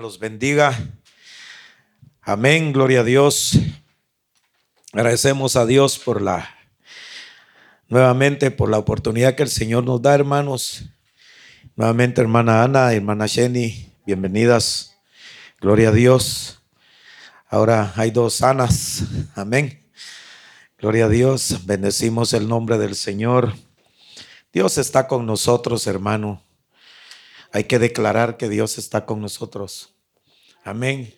los bendiga. Amén, gloria a Dios. Agradecemos a Dios por la, nuevamente por la oportunidad que el Señor nos da, hermanos. Nuevamente, hermana Ana, hermana Jenny, bienvenidas. Gloria a Dios. Ahora hay dos Anas. Amén. Gloria a Dios. Bendecimos el nombre del Señor. Dios está con nosotros, hermano. Hay que declarar que Dios está con nosotros. Amén.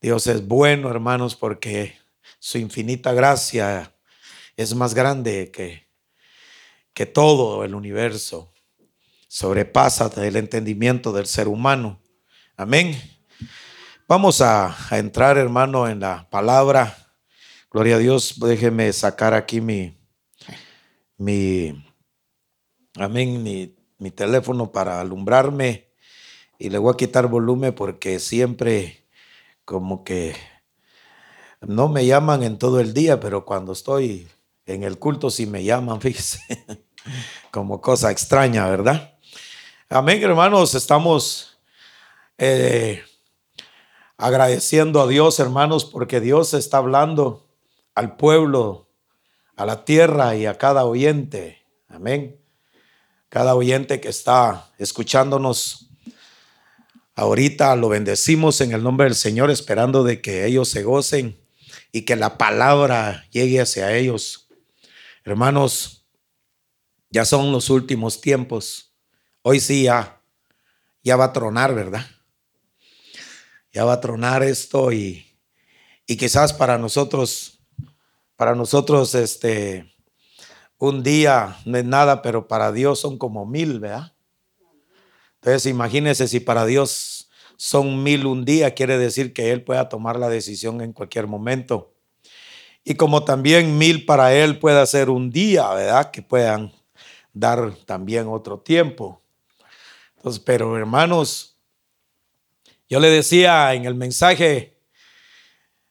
Dios es bueno, hermanos, porque su infinita gracia es más grande que, que todo el universo. Sobrepasa el entendimiento del ser humano. Amén. Vamos a, entrar, hermano, en la palabra. Gloria a Dios. Déjeme sacar aquí mi, mi, amén, mi mi teléfono para alumbrarme y le voy a quitar volumen porque siempre como que no me llaman en todo el día, pero cuando estoy en el culto sí me llaman, fíjese, como cosa extraña, ¿verdad? Amén, hermanos, estamos eh, agradeciendo a Dios, hermanos, porque Dios está hablando al pueblo, a la tierra y a cada oyente. Amén cada oyente que está escuchándonos ahorita, lo bendecimos en el nombre del Señor, esperando de que ellos se gocen y que la palabra llegue hacia ellos. Hermanos, ya son los últimos tiempos. Hoy sí ya, ya va a tronar, ¿verdad? Ya va a tronar esto y, y quizás para nosotros, para nosotros, este, un día no es nada, pero para Dios son como mil, ¿verdad? Entonces imagínense si para Dios son mil un día, quiere decir que Él pueda tomar la decisión en cualquier momento. Y como también mil para Él pueda ser un día, ¿verdad? Que puedan dar también otro tiempo. Entonces, pero hermanos, yo le decía en el mensaje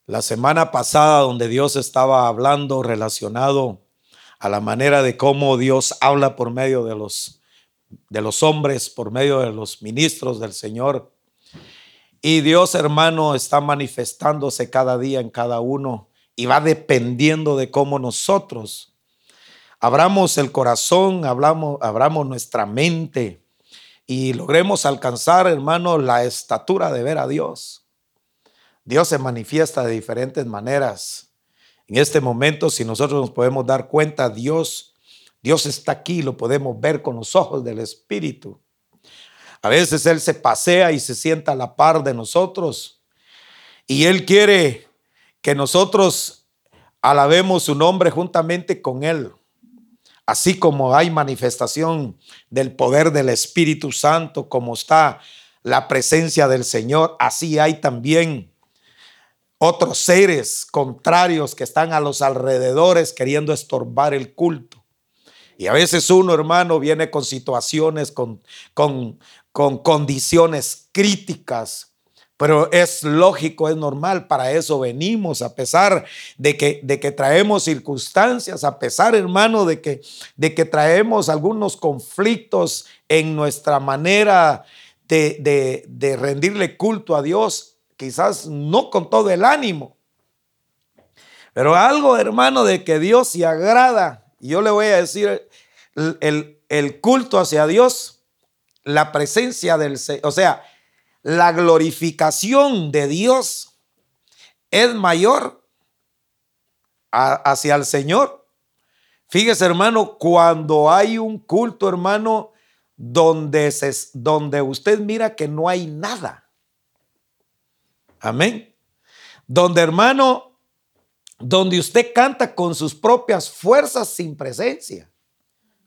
la semana pasada donde Dios estaba hablando relacionado a la manera de cómo Dios habla por medio de los, de los hombres, por medio de los ministros del Señor. Y Dios, hermano, está manifestándose cada día en cada uno y va dependiendo de cómo nosotros abramos el corazón, hablamos, abramos nuestra mente y logremos alcanzar, hermano, la estatura de ver a Dios. Dios se manifiesta de diferentes maneras. En este momento, si nosotros nos podemos dar cuenta, Dios, Dios está aquí, lo podemos ver con los ojos del Espíritu. A veces Él se pasea y se sienta a la par de nosotros. Y Él quiere que nosotros alabemos su nombre juntamente con Él. Así como hay manifestación del poder del Espíritu Santo, como está la presencia del Señor, así hay también otros seres contrarios que están a los alrededores queriendo estorbar el culto. Y a veces uno, hermano, viene con situaciones, con, con, con condiciones críticas, pero es lógico, es normal, para eso venimos, a pesar de que, de que traemos circunstancias, a pesar, hermano, de que, de que traemos algunos conflictos en nuestra manera de, de, de rendirle culto a Dios quizás no con todo el ánimo, pero algo, hermano, de que Dios se agrada. Yo le voy a decir, el, el culto hacia Dios, la presencia del o sea, la glorificación de Dios es mayor hacia el Señor. Fíjese, hermano, cuando hay un culto, hermano, donde, se, donde usted mira que no hay nada. Amén. Donde hermano, donde usted canta con sus propias fuerzas sin presencia,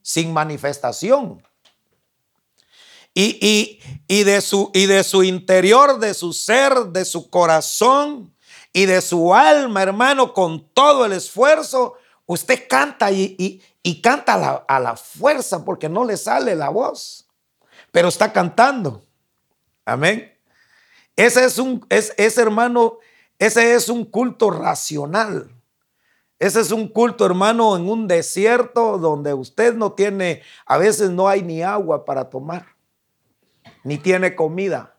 sin manifestación. Y, y, de su, y de su interior, de su ser, de su corazón y de su alma, hermano, con todo el esfuerzo, usted canta y, y canta a la, a la fuerza porque no le sale la voz, pero está cantando. Amén. Ese es un, es, ese hermano, ese es un culto racional. Ese es un culto, hermano, en un desierto donde usted no tiene, a veces no hay ni agua para tomar, ni tiene comida.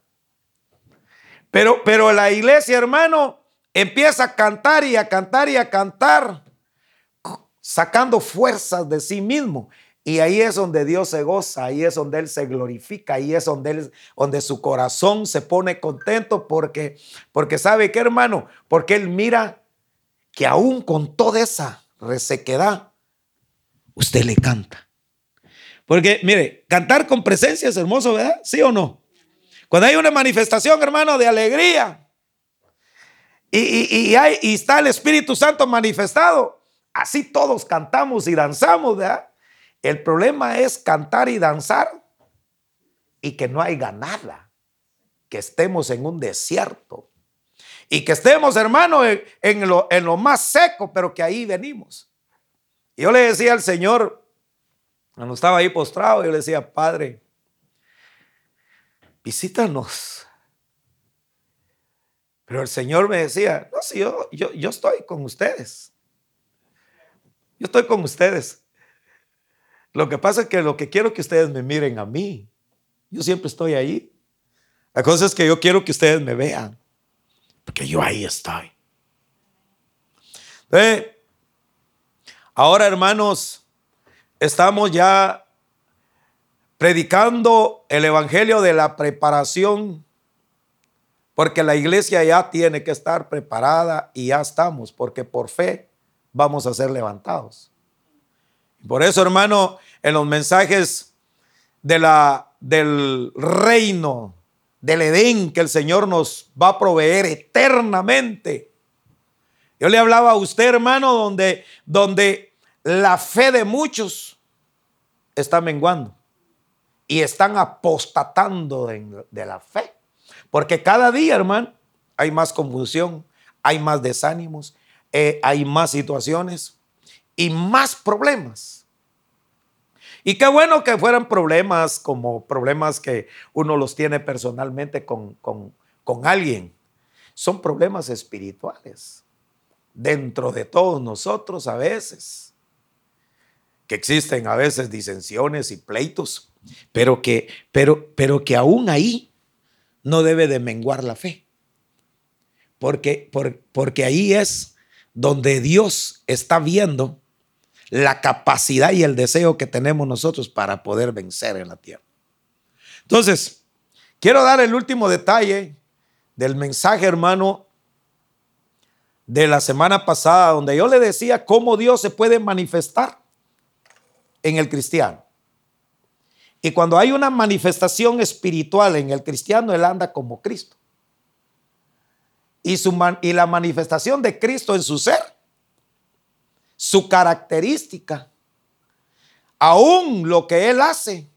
Pero, pero la iglesia, hermano, empieza a cantar y a cantar y a cantar, sacando fuerzas de sí mismo. Y ahí es donde Dios se goza, ahí es donde Él se glorifica, ahí es donde, donde su corazón se pone contento porque, porque sabe que hermano, porque Él mira que aún con toda esa resequedad, usted le canta. Porque mire, cantar con presencia es hermoso, ¿verdad? ¿Sí o no? Cuando hay una manifestación, hermano, de alegría y, hay, y está el Espíritu Santo manifestado, así todos cantamos y danzamos, ¿verdad? El problema es cantar y danzar y que no haya nada, que estemos en un desierto y que estemos, hermano, en, lo, en lo más seco, pero que ahí venimos. Yo le decía al Señor, cuando estaba ahí postrado, yo le decía, Padre, visítanos. Pero el Señor me decía, no, sí, yo, yo, yo estoy con ustedes. Yo estoy con ustedes. Lo que pasa es que lo que quiero que ustedes me miren a mí. Yo siempre estoy ahí. La cosa es que yo quiero que ustedes me vean. Porque yo ahí estoy. ahora hermanos, estamos ya predicando el Evangelio de la preparación. Porque la iglesia ya tiene que estar preparada y ya estamos. Porque por fe vamos a ser levantados. Por eso, hermano, en los mensajes de la, del reino, del Edén que el Señor nos va a proveer eternamente. Yo le hablaba a usted, hermano, donde, donde la fe de muchos está menguando y están apostatando de, la fe. Porque cada día, hermano, hay más confusión, hay más desánimos, eh, hay más situaciones y más problemas. Y qué bueno que fueran problemas como problemas que uno los tiene personalmente con, con, con alguien. Son problemas espirituales dentro de todos nosotros a veces. Que existen a veces disensiones y pleitos, pero que, pero, pero que aún ahí no debe de menguar la fe. Porque, porque ahí es donde Dios está viendo la capacidad y el deseo que tenemos nosotros para poder vencer en la tierra. Entonces, quiero dar el último detalle del mensaje, hermano, de la semana pasada, donde yo le decía cómo Dios se puede manifestar en el cristiano. Y cuando hay una manifestación espiritual en el cristiano, él anda como Cristo. Y, su y la manifestación de Cristo en su ser su característica, aún lo que Él hace.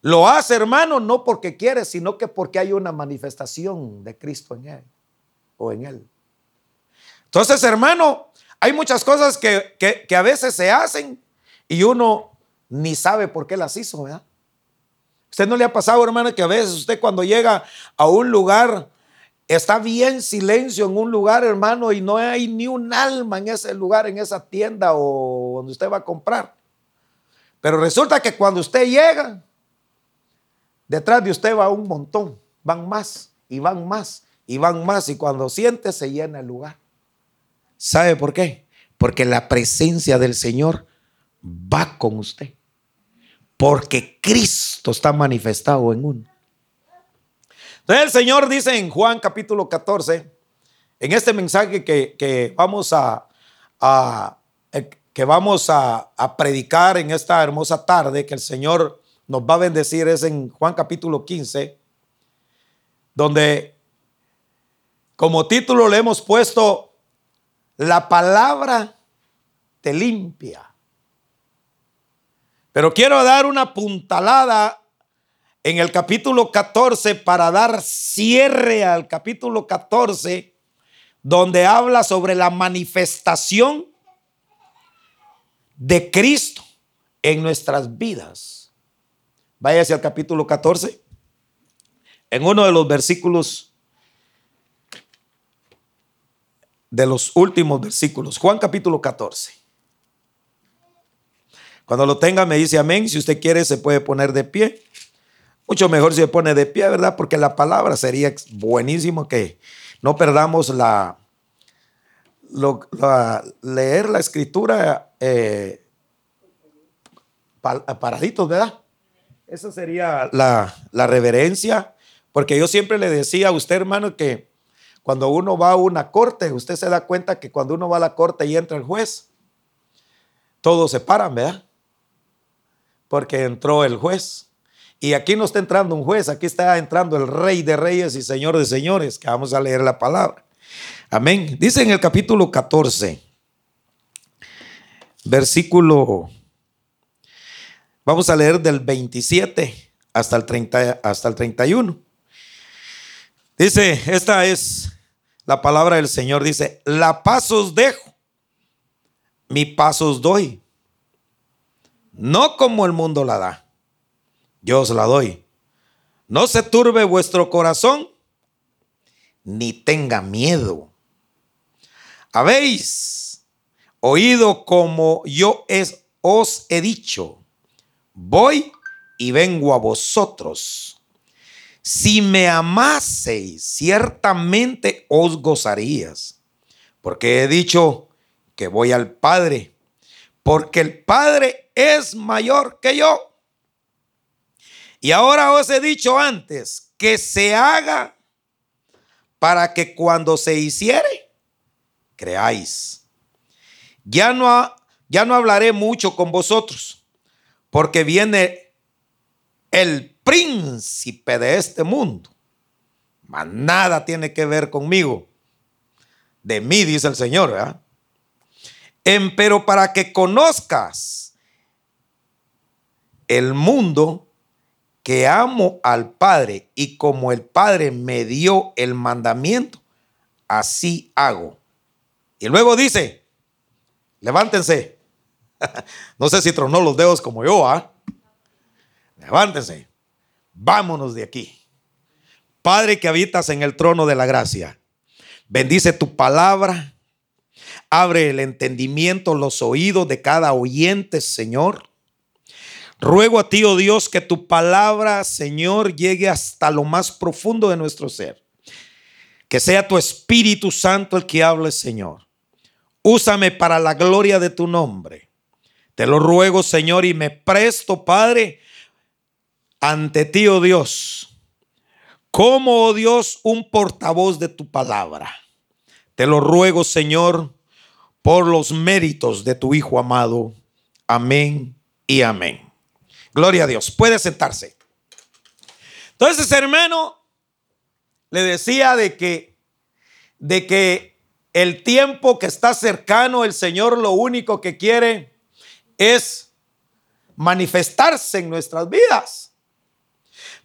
Lo hace, hermano, no porque quiere, sino que porque hay una manifestación de Cristo en Él o en Él. Entonces, hermano, hay muchas cosas que, que, a veces se hacen y uno ni sabe por qué las hizo, ¿verdad? ¿Usted no le ha pasado, hermano, que a veces usted cuando llega a un lugar Está bien silencio en un lugar, hermano, y no hay ni un alma en ese lugar, en esa tienda o donde usted va a comprar. Pero resulta que cuando usted llega, detrás de usted va un montón, van más y van más y van más y cuando siente se llena el lugar. ¿Sabe por qué? Porque la presencia del Señor va con usted. Porque Cristo está manifestado en uno. El Señor dice en Juan capítulo 14, en este mensaje que, vamos a, eh, que vamos a, predicar en esta hermosa tarde, que el Señor nos va a bendecir, es en Juan capítulo 15, donde como título le hemos puesto, la palabra te limpia. Pero quiero dar una puntalada en el capítulo 14 para dar cierre al capítulo 14, donde habla sobre la manifestación de Cristo en nuestras vidas. Váyase al capítulo 14. En uno de los versículos, de los últimos versículos, Juan capítulo 14. Cuando lo tenga me dice amén. Si usted quiere se puede poner de pie. Mucho mejor si se pone de pie, ¿verdad? Porque la palabra sería buenísimo que no perdamos la, leer la escritura eh, paraditos, ¿verdad? Esa sería la, la reverencia, porque yo siempre le decía a usted, hermano, que cuando uno va a una corte, usted se da cuenta que cuando uno va a la corte y entra el juez, todos se paran, ¿verdad? Porque entró el juez. Y aquí no está entrando un juez, aquí está entrando el rey de reyes y señor de señores, que vamos a leer la palabra. Amén. Dice en el capítulo 14, versículo, vamos a leer del 27 hasta el, 30, hasta el 31. Dice, esta es la palabra del Señor, dice, la paz os dejo, mi paz os doy, no como el mundo la da yo os la doy. No se turbe vuestro corazón, ni tenga miedo. Habéis oído como yo os he dicho, voy y vengo a vosotros. Si me amaseis, ciertamente os gozarías, porque he dicho que voy al Padre, porque el Padre es mayor que yo. Y ahora os he dicho antes que se haga para que cuando se hiciere, creáis. Ya no, ya no hablaré mucho con vosotros, porque viene el príncipe de este mundo. Mas nada tiene que ver conmigo. De mí, dice el Señor. ¿verdad? pero para que conozcas el mundo, que amo al Padre y como el Padre me dio el mandamiento, así hago. Y luego dice, levántense. no sé si tronó los dedos como yo, ¿ah? Levántense. Vámonos de aquí. Padre que habitas en el trono de la gracia, bendice tu palabra. Abre el entendimiento, los oídos de cada oyente, Señor. Ruego a ti, oh Dios, que tu palabra, Señor, llegue hasta lo más profundo de nuestro ser. Que sea tu Espíritu Santo el que hable, Señor. Úsame para la gloria de tu nombre. Te lo ruego, Señor, y me presto, Padre, ante ti, oh Dios, como, oh Dios, un portavoz de tu palabra. Te lo ruego, Señor, por los méritos de tu Hijo amado. Amén y amén. Gloria a Dios. Puede sentarse. Entonces, hermano, le decía de que, de que el tiempo que está cercano, el Señor lo único que quiere es manifestarse en nuestras vidas.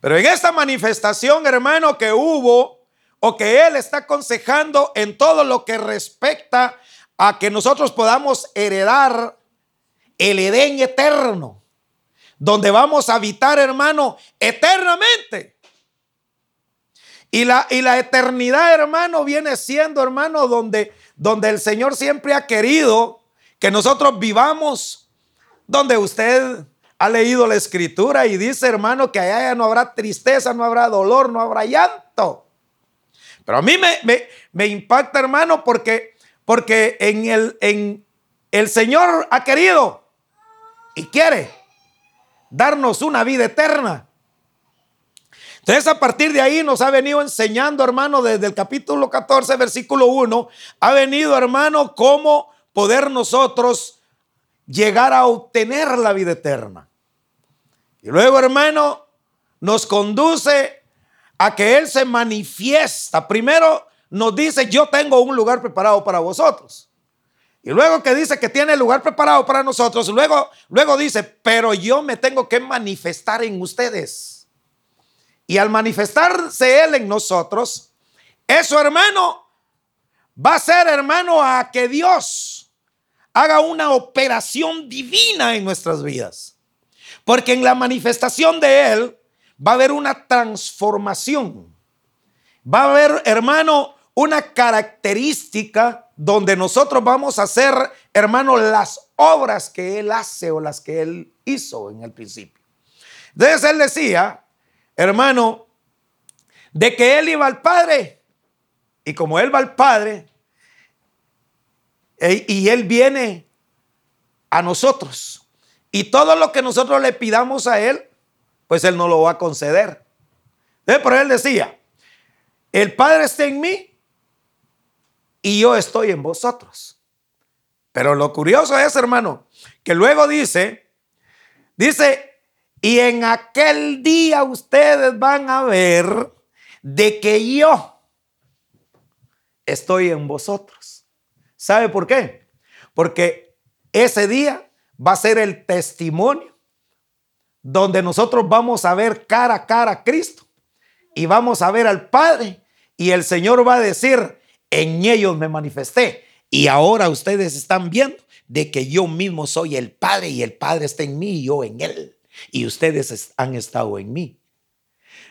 Pero en esta manifestación, hermano, que hubo o que Él está aconsejando en todo lo que respecta a que nosotros podamos heredar el Edén eterno donde vamos a habitar, hermano, eternamente. Y la, y la eternidad, hermano, viene siendo, hermano, donde, donde el Señor siempre ha querido que nosotros vivamos, donde usted ha leído la escritura y dice, hermano, que allá no habrá tristeza, no habrá dolor, no habrá llanto. Pero a mí me, me, impacta, hermano, porque, porque en el, en el Señor ha querido y quiere darnos una vida eterna. Entonces a partir de ahí nos ha venido enseñando, hermano, desde el capítulo 14, versículo 1, ha venido, hermano, cómo poder nosotros llegar a obtener la vida eterna. Y luego, hermano, nos conduce a que Él se manifiesta. Primero nos dice, yo tengo un lugar preparado para vosotros. Y luego que dice que tiene lugar preparado para nosotros, luego, luego dice, pero yo me tengo que manifestar en ustedes. Y al manifestarse Él en nosotros, eso hermano, va a ser hermano a que Dios haga una operación divina en nuestras vidas. Porque en la manifestación de Él va a haber una transformación. Va a haber, hermano, una característica donde nosotros vamos a hacer, hermano, las obras que Él hace o las que Él hizo en el principio. Entonces Él decía, hermano, de que él iba al Padre. Y como él va al Padre, e, y él viene a nosotros. Y todo lo que nosotros le pidamos a él, pues él no lo va a conceder. Por él decía, el Padre está en mí y yo estoy en vosotros. Pero lo curioso es, hermano, que luego dice, dice, y en aquel día ustedes van a ver de que yo estoy en vosotros. ¿Sabe por qué? Porque ese día va a ser el testimonio donde nosotros vamos a ver cara a cara a Cristo y vamos a ver al Padre y el Señor va a decir, en ellos me manifesté. Y ahora ustedes están viendo de que yo mismo soy el Padre y el Padre está en mí y yo en Él. Y ustedes han estado en mí.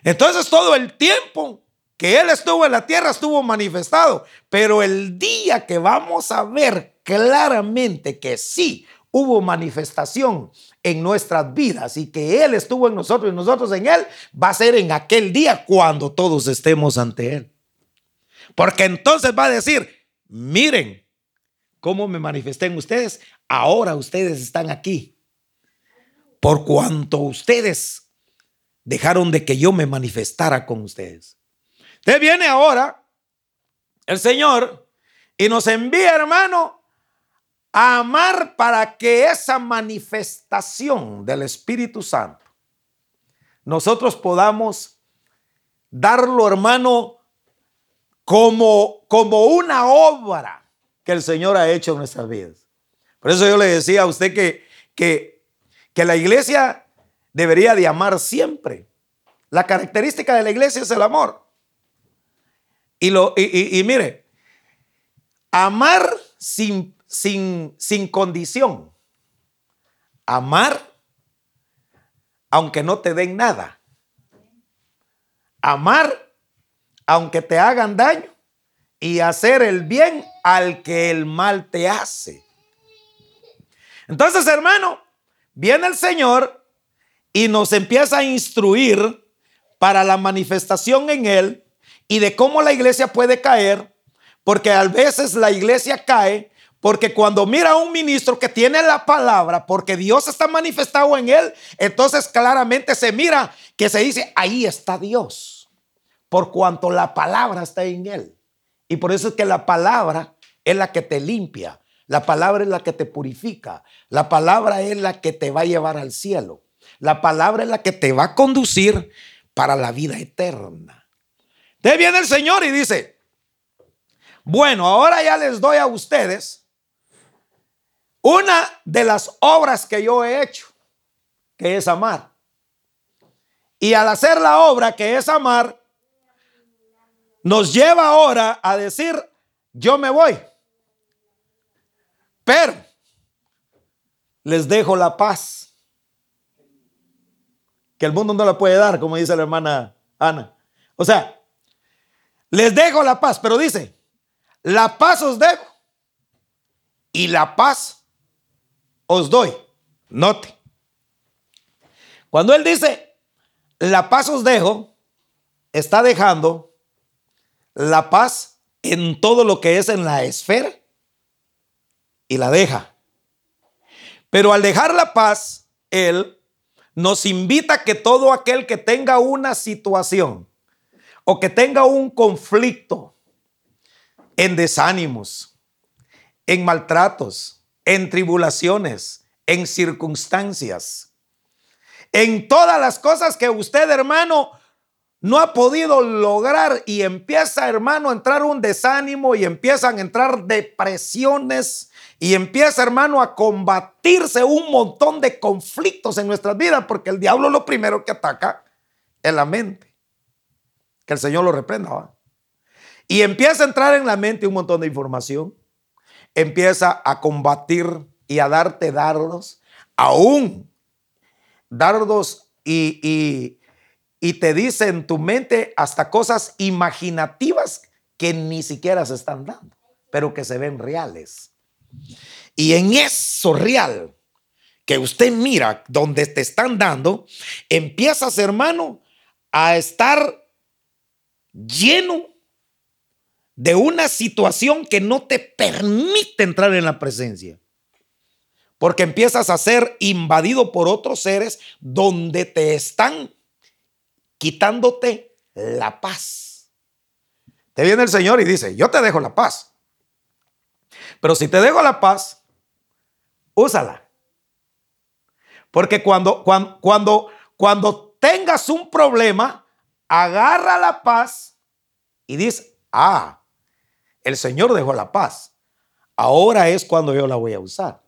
Entonces todo el tiempo que Él estuvo en la tierra estuvo manifestado. Pero el día que vamos a ver claramente que sí hubo manifestación en nuestras vidas y que Él estuvo en nosotros y nosotros en Él, va a ser en aquel día cuando todos estemos ante Él. Porque entonces va a decir, miren cómo me manifesté en ustedes, ahora ustedes están aquí. Por cuanto ustedes dejaron de que yo me manifestara con ustedes. Usted viene ahora, el Señor, y nos envía, hermano, a amar para que esa manifestación del Espíritu Santo nosotros podamos darlo, hermano, como, como una obra que el Señor ha hecho en nuestras vidas. Por eso yo le decía a usted que, que, que la iglesia debería de amar siempre. La característica de la iglesia es el amor. Y, lo, y, mire, amar sin, sin, sin condición. Amar aunque no te den nada. Amar aunque te hagan daño, y hacer el bien al que el mal te hace. Entonces, hermano, viene el Señor y nos empieza a instruir para la manifestación en Él y de cómo la iglesia puede caer, porque a veces la iglesia cae porque cuando mira a un ministro que tiene la palabra, porque Dios está manifestado en él, entonces claramente se mira que se dice, ahí está Dios por cuanto la palabra está en él. Y por eso es que la palabra es la que te limpia, la palabra es la que te purifica, la palabra es la que te va a llevar al cielo, la palabra es la que te va a conducir para la vida eterna. De viene el Señor y dice, bueno, ahora ya les doy a ustedes una de las obras que yo he hecho, que es amar. Y al hacer la obra que es amar, nos lleva ahora a decir, yo me voy, pero les dejo la paz, que el mundo no la puede dar, como dice la hermana Ana. O sea, les dejo la paz, pero dice, la paz os dejo y la paz os doy. Note. Cuando él dice, la paz os dejo, está dejando la paz en todo lo que es en la esfera y la deja. Pero al dejar la paz, Él nos invita a que todo aquel que tenga una situación o que tenga un conflicto en desánimos, en maltratos, en tribulaciones, en circunstancias, en todas las cosas que usted, hermano, no ha podido lograr y empieza, hermano, a entrar un desánimo y empiezan a entrar depresiones y empieza, hermano, a combatirse un montón de conflictos en nuestras vidas, porque el diablo lo primero que ataca es la mente. Que el Señor lo reprenda. Y empieza a entrar en la mente un montón de información. Empieza a combatir y a darte dardos, aún dardos y, y y te dice en tu mente hasta cosas imaginativas que ni siquiera se están dando, pero que se ven reales. Y en eso real que usted mira donde te están dando, empiezas, hermano, a estar lleno de una situación que no te permite entrar en la presencia. Porque empiezas a ser invadido por otros seres donde te están quitándote la paz. Te viene el Señor y dice, yo te dejo la paz. Pero si te dejo la paz, úsala. Porque cuando, cuando, cuando, cuando tengas un problema, agarra la paz y dice, ah, el Señor dejó la paz. Ahora es cuando yo la voy a usar.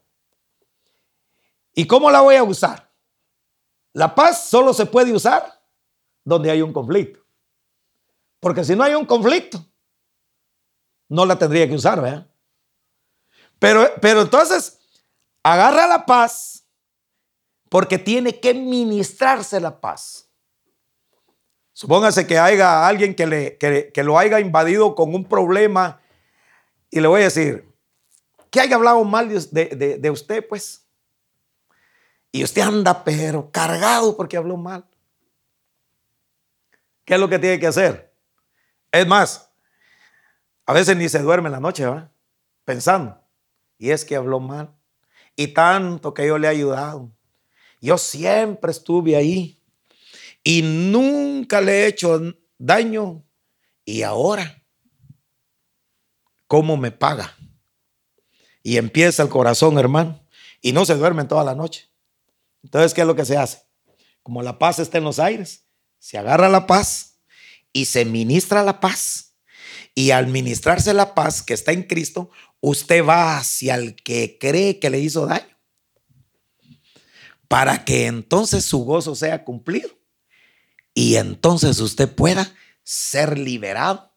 ¿Y cómo la voy a usar? La paz solo se puede usar donde hay un conflicto. Porque si no hay un conflicto, no la tendría que usar, ¿verdad? Pero, pero entonces, agarra la paz porque tiene que ministrarse la paz. Supóngase que haya alguien que, le, que lo haya invadido con un problema y le voy a decir, que haya hablado mal de, usted, pues. Y usted anda, pero cargado porque habló mal. ¿Qué es lo que tiene que hacer? Es más, a veces ni se duerme en la noche, ¿va? Pensando. Y es que habló mal. Y tanto que yo le he ayudado. Yo siempre estuve ahí. Y nunca le he hecho daño. Y ahora cómo me paga. Y empieza el corazón, hermano, y no se duerme toda la noche. Entonces, ¿qué es lo que se hace? Como la paz está en los aires, se agarra la paz y se ministra la paz. Y al ministrarse la paz que está en Cristo, usted va hacia el que cree que le hizo daño. Para que entonces su gozo sea cumplido. Y entonces usted pueda ser liberado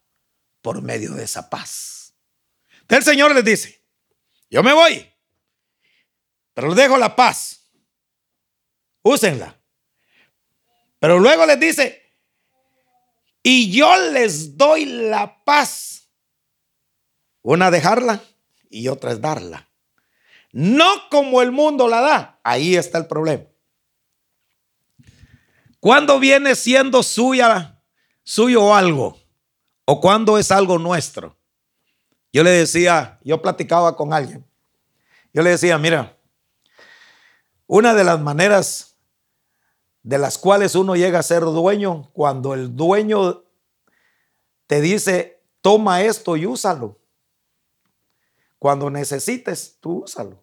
por medio de esa paz. El Señor les dice, yo me voy, pero les dejo la paz. Úsenla. Pero luego les dice, y yo les doy la paz. Una dejarla y otra es darla. No como el mundo la da. Ahí está el problema. ¿Cuándo viene siendo suya, suyo algo? ¿O cuándo es algo nuestro? Yo le decía, yo platicaba con alguien. Yo le decía, mira, una de las maneras de las cuales uno llega a ser dueño, cuando el dueño te dice, toma esto y úsalo. Cuando necesites, tú úsalo,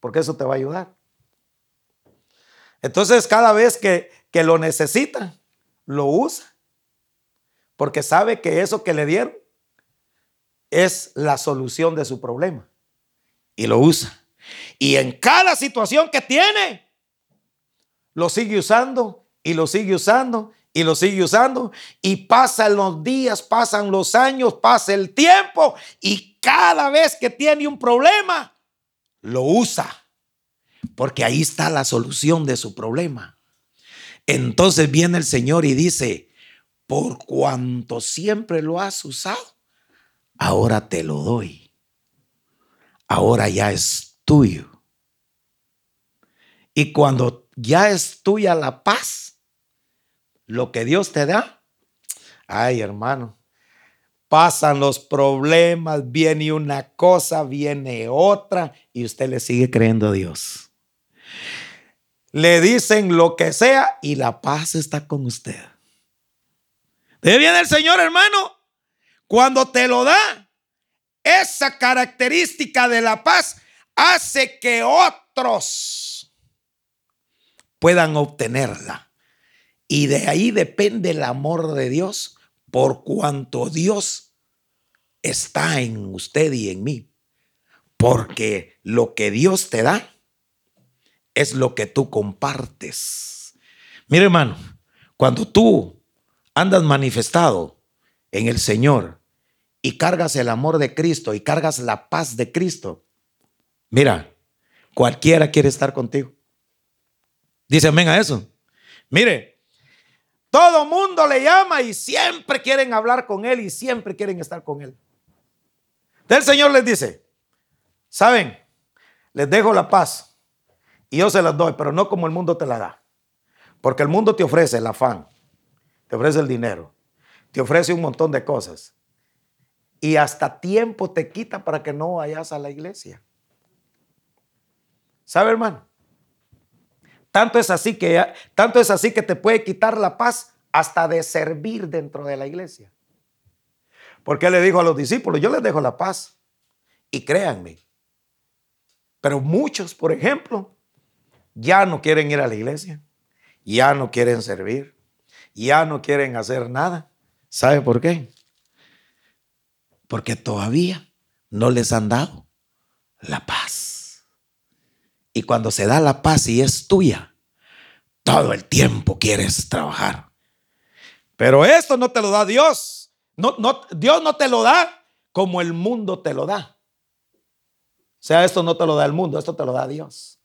porque eso te va a ayudar. Entonces, cada vez que, que lo necesita, lo usa, porque sabe que eso que le dieron es la solución de su problema. Y lo usa. Y en cada situación que tiene, lo sigue usando y lo sigue usando y lo sigue usando. Y pasan los días, pasan los años, pasa el tiempo. Y cada vez que tiene un problema, lo usa. Porque ahí está la solución de su problema. Entonces viene el Señor y dice, por cuanto siempre lo has usado, ahora te lo doy. Ahora ya es tuyo. Y cuando ya es tuya la paz, lo que Dios te da, ay hermano, pasan los problemas, viene una cosa, viene otra, y usted le sigue creyendo a Dios. Le dicen lo que sea y la paz está con usted. ¿De viene el Señor, hermano? Cuando te lo da, esa característica de la paz hace que otros puedan obtenerla. Y de ahí depende el amor de Dios por cuanto Dios está en usted y en mí. Porque lo que Dios te da es lo que tú compartes. Mire hermano, cuando tú andas manifestado en el Señor, y cargas el amor de Cristo y cargas la paz de Cristo, mira, cualquiera quiere estar contigo. Dice amén a eso. Mire, todo mundo le llama y siempre quieren hablar con él y siempre quieren estar con él. El Señor les dice, ¿saben? Les dejo la paz y yo se las doy, pero no como el mundo te la da. Porque el mundo te ofrece el afán, te ofrece el dinero, te ofrece un montón de cosas y hasta tiempo te quita para que no vayas a la iglesia. ¿Sabe, hermano? Tanto es así que tanto es así que te puede quitar la paz hasta de servir dentro de la iglesia. Porque él le dijo a los discípulos, yo les dejo la paz. Y créanme, pero muchos, por ejemplo, ya no quieren ir a la iglesia, ya no quieren servir, ya no quieren hacer nada. ¿Sabe por qué? Porque todavía no les han dado la paz. Y cuando se da la paz y es tuya, todo el tiempo quieres trabajar. Pero esto no te lo da Dios. No, Dios no te lo da como el mundo te lo da. O sea, esto no te lo da el mundo, esto te lo da Dios.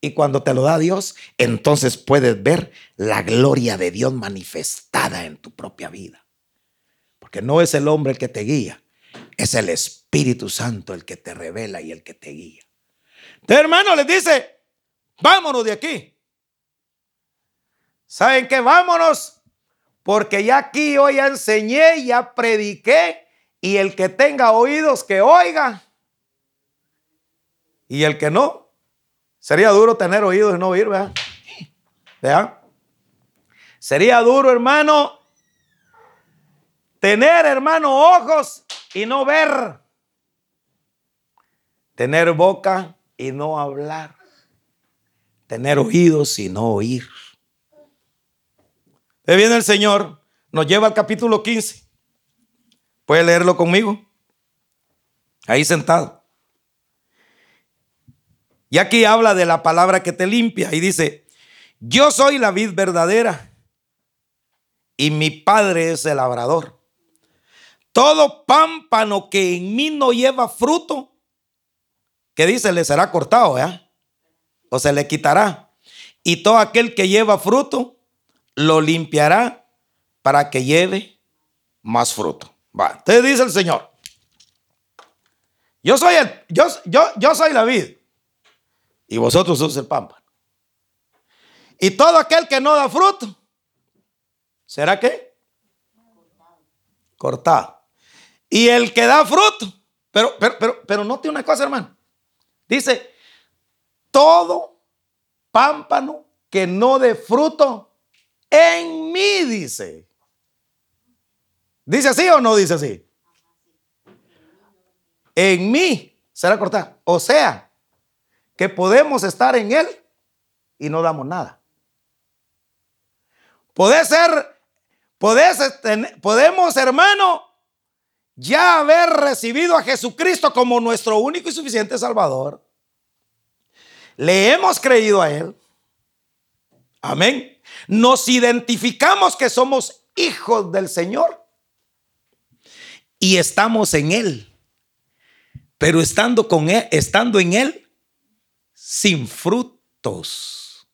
Y cuando te lo da Dios, entonces puedes ver la gloria de Dios manifestada en tu propia vida. Porque no es el hombre el que te guía, es el Espíritu Santo el que te revela y el que te guía. Hermano, les dice, vámonos de aquí. ¿Saben qué? Vámonos, porque ya aquí ya enseñé, ya prediqué, y el que tenga oídos que oiga. Y el que no, sería duro tener oídos y no oír, ¿verdad? ¿Vean? Sería duro, hermano, tener, hermano, ojos y no ver. Tener boca y no hablar. Tener oídos y no oír. De viene el Señor, nos lleva al capítulo 15. ¿Puede leerlo conmigo? Ahí sentado. Y aquí habla de la palabra que te limpia y dice, yo soy la vid verdadera y mi padre es el labrador. Todo pámpano que en mí no lleva fruto, que dice, le será cortado, ¿eh? O se le quitará. Y todo aquel que lleva fruto, lo limpiará para que lleve más fruto. Va, entonces dice el Señor, yo soy el, yo, yo, yo soy la vid y vosotros sois el pámpano. Y todo aquel que no da fruto, ¿será qué? Cortado. Y el que da fruto, pero, pero, pero, pero note una cosa, hermano. Dice, todo pámpano que no dé fruto, en mí dice. ¿Dice así o no dice así? En mí será cortado. O sea, que podemos estar en Él y no damos nada. Puede ser, podemos, hermano, ya haber recibido a Jesucristo como nuestro único y suficiente Salvador. Le hemos creído a Él. Amén. Nos identificamos que somos hijos del Señor y estamos en Él. Pero estando con Él, estando en Él, sin frutos.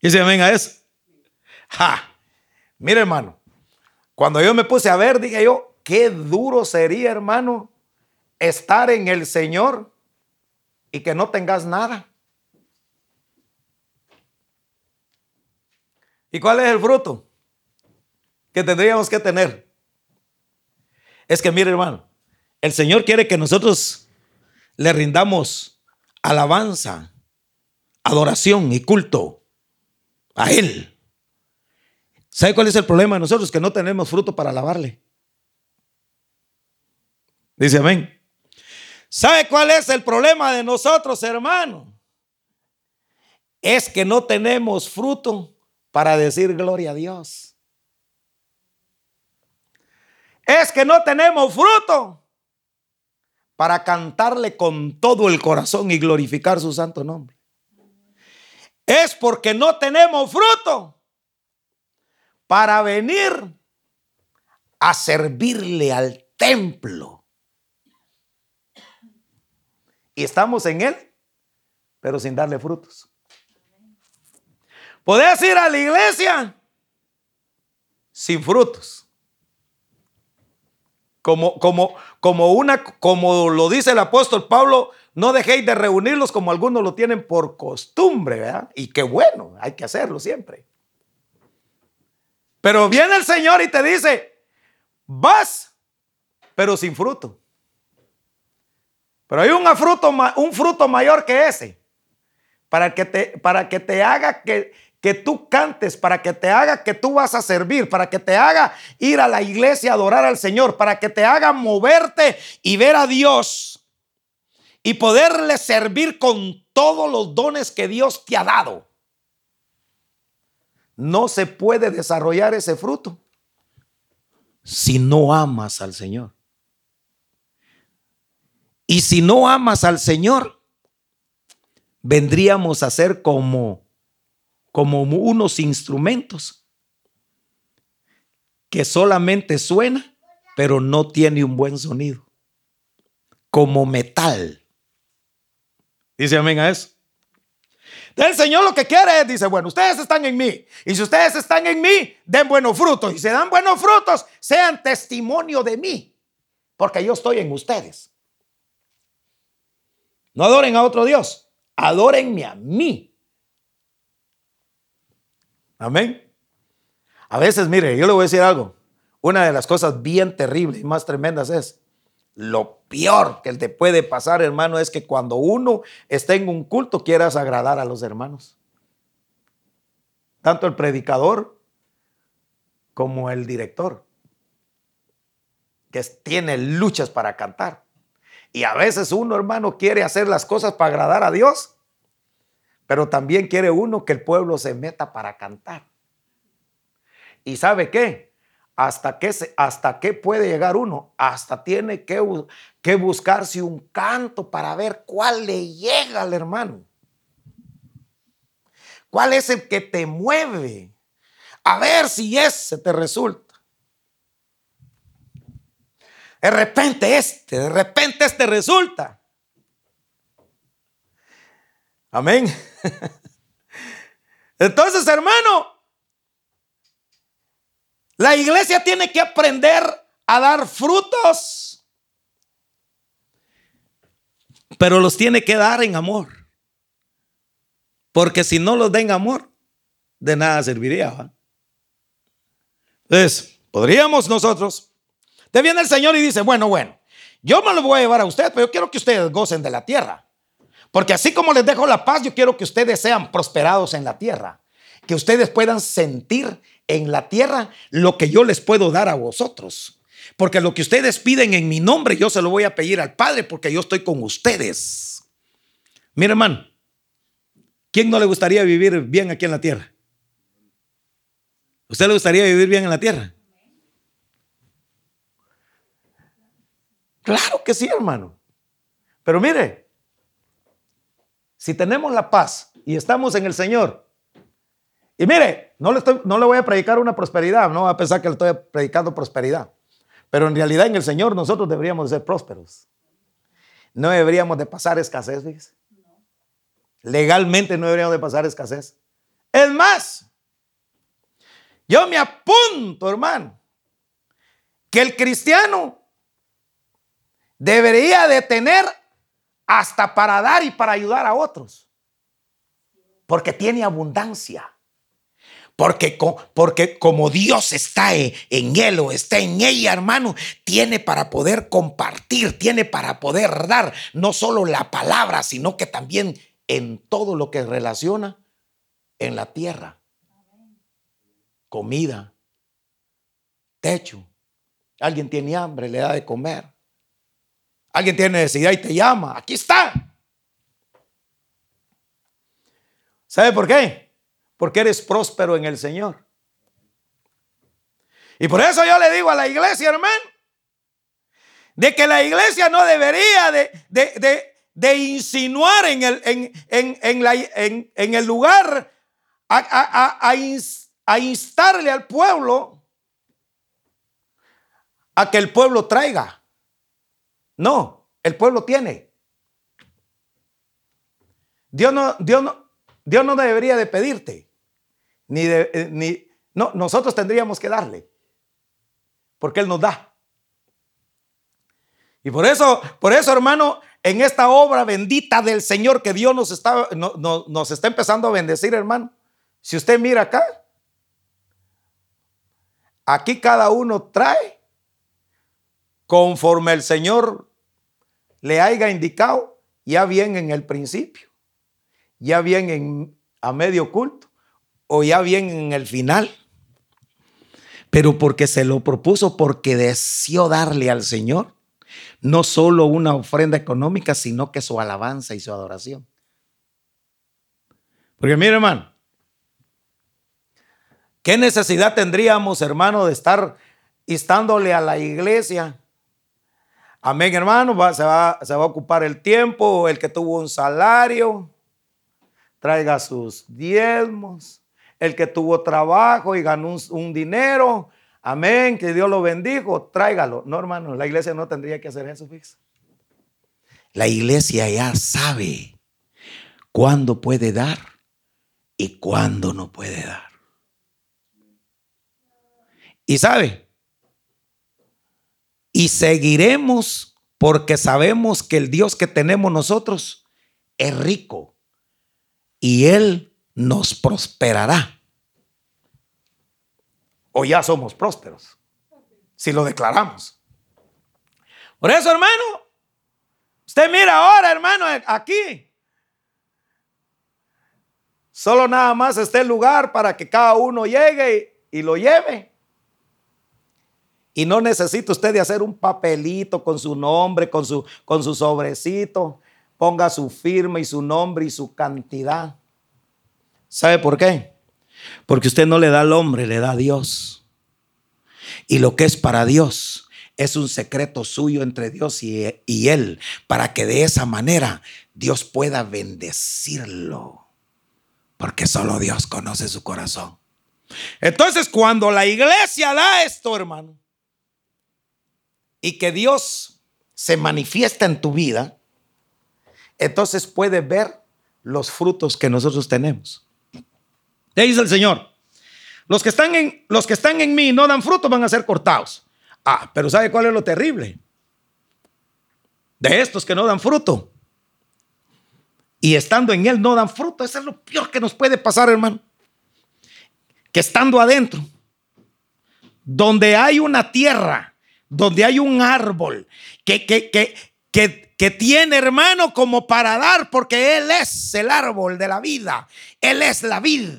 Y se venga eso. Ja. Mire, hermano, cuando yo me puse a ver, dije yo, qué duro sería, hermano, estar en el Señor y que no tengas nada. ¿Y cuál es el fruto que tendríamos que tener? Es que, mire, hermano, el Señor quiere que nosotros le rindamos alabanza, adoración y culto a Él. ¿Sabe cuál es el problema de nosotros? Que no tenemos fruto para alabarle. Dice amén. ¿Sabe cuál es el problema de nosotros, hermano? Es que no tenemos fruto para decir gloria a Dios. Es que no tenemos fruto para cantarle con todo el corazón y glorificar su santo nombre. Es porque no tenemos fruto para venir a servirle al templo. Y estamos en él, pero sin darle frutos. Podés ir a la iglesia sin frutos como, como, como una, como lo dice el apóstol Pablo, no dejéis de reunirlos como algunos lo tienen por costumbre, ¿verdad? Y qué bueno, hay que hacerlo siempre. Pero viene el Señor y te dice, vas, pero sin fruto. Pero hay un fruto, un fruto mayor que ese, para que te, para que te haga que, que tú cantes, para que te haga que tú vas a servir, para que te haga ir a la iglesia a adorar al Señor, para que te haga moverte y ver a Dios y poderle servir con todos los dones que Dios te ha dado. No se puede desarrollar ese fruto si no amas al Señor. Y si no amas al Señor, vendríamos a ser como como unos instrumentos que solamente suena, pero no tiene un buen sonido. Como metal. Dice amén a eso. El Señor lo que quiere es, dice, bueno, ustedes están en mí. Y si ustedes están en mí, den buenos frutos. Y si dan buenos frutos, sean testimonio de mí. Porque yo estoy en ustedes. No adoren a otro Dios. Adórenme a mí. Amén. A veces, mire, yo le voy a decir algo. Una de las cosas bien terribles y más tremendas es, lo peor que te puede pasar, hermano, es que cuando uno está en un culto quieras agradar a los hermanos. Tanto el predicador como el director, que tiene luchas para cantar. Y a veces uno, hermano, quiere hacer las cosas para agradar a Dios pero también quiere uno que el pueblo se meta para cantar. ¿Y sabe qué? ¿Hasta qué, hasta qué puede llegar uno? Hasta tiene que, que buscarse un canto para ver cuál le llega al hermano. ¿Cuál es el que te mueve? A ver si ese te resulta. De repente este, de repente este resulta. Amén. Entonces, hermano, la iglesia tiene que aprender a dar frutos, pero los tiene que dar en amor. Porque si no los den amor, de nada serviría. Entonces, podríamos nosotros. Te viene el Señor y dice, bueno, bueno, yo me lo voy a llevar a usted, pero yo quiero que ustedes gocen de la tierra. Porque así como les dejo la paz, yo quiero que ustedes sean prosperados en la tierra. Que ustedes puedan sentir en la tierra lo que yo les puedo dar a vosotros. Porque lo que ustedes piden en mi nombre, yo se lo voy a pedir al Padre porque yo estoy con ustedes. Mira, hermano, ¿quién no le gustaría vivir bien aquí en la tierra? ¿Usted le gustaría vivir bien en la tierra? Claro que sí, hermano. Pero mire, si tenemos la paz y estamos en el Señor, y mire, no le, estoy, no le voy a predicar una prosperidad, no va a pensar que le estoy predicando prosperidad, pero en realidad en el Señor nosotros deberíamos de ser prósperos. No deberíamos de pasar escasez, fíjese. Legalmente no deberíamos de pasar escasez. Es más, yo me apunto, hermano, que el cristiano debería de tener hasta para dar y para ayudar a otros. Porque tiene abundancia. Porque, porque como Dios está en él o está en ella, hermano, tiene para poder compartir, tiene para poder dar no solo la palabra, sino que también en todo lo que relaciona en la tierra. Comida, techo. Alguien tiene hambre, le da de comer. Alguien tiene necesidad y te llama. Aquí está. ¿Sabe por qué? Porque eres próspero en el Señor. Y por eso yo le digo a la iglesia, hermano, de que la iglesia no debería de, insinuar en el, en, en, el lugar a, a instarle al pueblo a que el pueblo traiga. No, el pueblo tiene. Dios no, Dios no, Dios no debería de pedirte, ni de, eh, ni, no, nosotros tendríamos que darle, porque Él nos da. Y por eso, por eso, hermano, en esta obra bendita del Señor que Dios nos está, nos está empezando a bendecir, hermano. Si usted mira acá, aquí cada uno trae conforme el Señor le haya indicado, ya bien en el principio, ya bien en, a medio culto o ya bien en el final. Pero porque se lo propuso, porque deseó darle al Señor no solo una ofrenda económica, sino que su alabanza y su adoración. Porque mire, hermano, ¿qué necesidad tendríamos, hermano, de estar instándole a la iglesia? Amén, hermano, se, va, se va a ocupar el tiempo, el que tuvo un salario, traiga sus diezmos, el que tuvo trabajo y ganó un, dinero, amén, que Dios lo bendijo, tráigalo. No, hermano, la iglesia no tendría que hacer eso, fíjese. La iglesia ya sabe cuándo puede dar y cuándo no puede dar. Y sabe, y seguiremos porque sabemos que el Dios que tenemos nosotros es rico y Él nos prosperará. O ya somos prósperos, si lo declaramos. Por eso, hermano, usted mira ahora, hermano, aquí. Solo nada más está el lugar para que cada uno llegue y, lo lleve. Y no necesita usted de hacer un papelito con su nombre, con su, con su sobrecito. Ponga su firma y su nombre y su cantidad. ¿Sabe por qué? Porque usted no le da al hombre, le da a Dios. Y lo que es para Dios es un secreto suyo entre Dios y, y Él, para que de esa manera Dios pueda bendecirlo. Porque solo Dios conoce su corazón. Entonces, cuando la iglesia da esto, hermano, y que Dios se manifiesta en tu vida, entonces puedes ver los frutos que nosotros tenemos. ¿Qué dice el Señor? Los que, están en, los que están en mí no dan fruto van a ser cortados. Ah, pero ¿sabe cuál es lo terrible? De estos que no dan fruto. Y estando en Él no dan fruto. Eso es lo peor que nos puede pasar, hermano. Que estando adentro, donde hay una tierra, donde hay un árbol que, que, que, que, tiene, hermano, como para dar, porque Él es el árbol de la vida. Él es la vid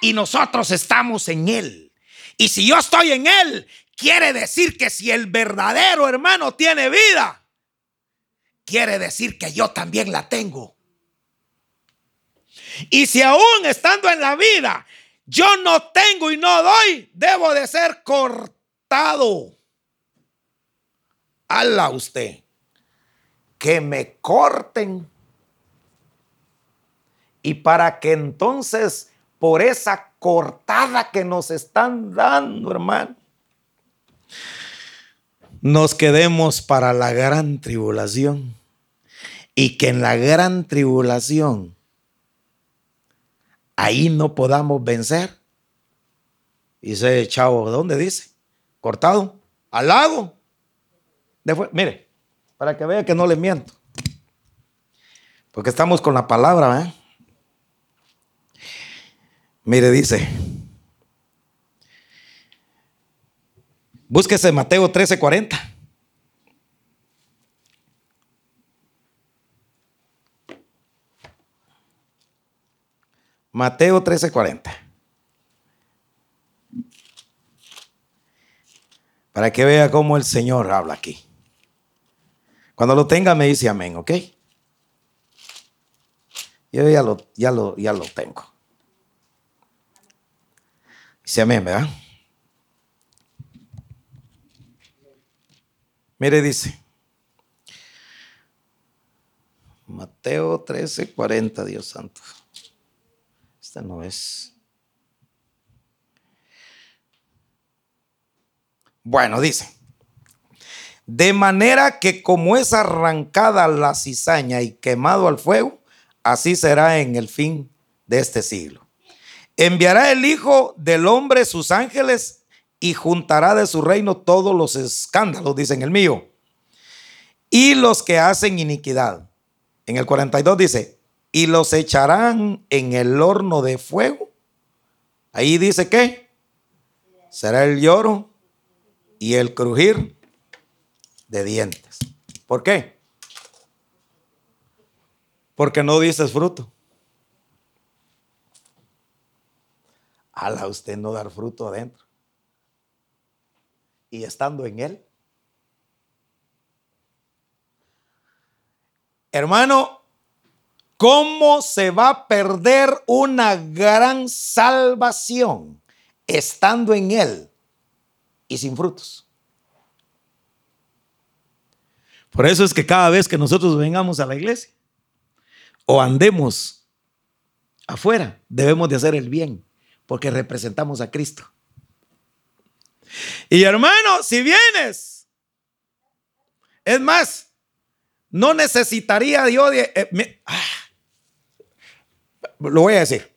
y nosotros estamos en Él. Y si yo estoy en Él, quiere decir que si el verdadero hermano tiene vida, quiere decir que yo también la tengo. Y si aún estando en la vida, yo no tengo y no doy, debo de ser cortado. Ala usted. Que me corten. Y para que entonces por esa cortada que nos están dando, hermano. Nos quedemos para la gran tribulación y que en la gran tribulación ahí no podamos vencer. Dice chavo, ¿dónde dice? Cortado, al lago. Mire, para que vea que no le miento. Porque estamos con la palabra, ¿eh? Mire, dice. Búsquese Mateo 13:40. Mateo 13:40. Para que vea cómo el Señor habla aquí. Cuando lo tenga me dice amén, ¿ok? Yo ya lo, ya lo, ya lo tengo. Dice amén, ¿verdad? Mire, dice. Mateo 13, 40, Dios santo. Esta no es. Bueno, dice. De manera que como es arrancada la cizaña y quemado al fuego, así será en el fin de este siglo. Enviará el Hijo del Hombre sus ángeles y juntará de su reino todos los escándalos, dicen el mío, y los que hacen iniquidad. En el 42 dice, y los echarán en el horno de fuego. Ahí dice que será el lloro y el crujir de dientes. ¿Por qué? Porque no dices fruto. Ala usted no dar fruto adentro. Y estando en él. Hermano, ¿cómo se va a perder una gran salvación estando en él y sin frutos? Por eso es que cada vez que nosotros vengamos a la iglesia o andemos afuera, debemos de hacer el bien porque representamos a Cristo. Y hermano, si vienes, es más, no necesitaría yo de... Eh, ah, lo voy a decir.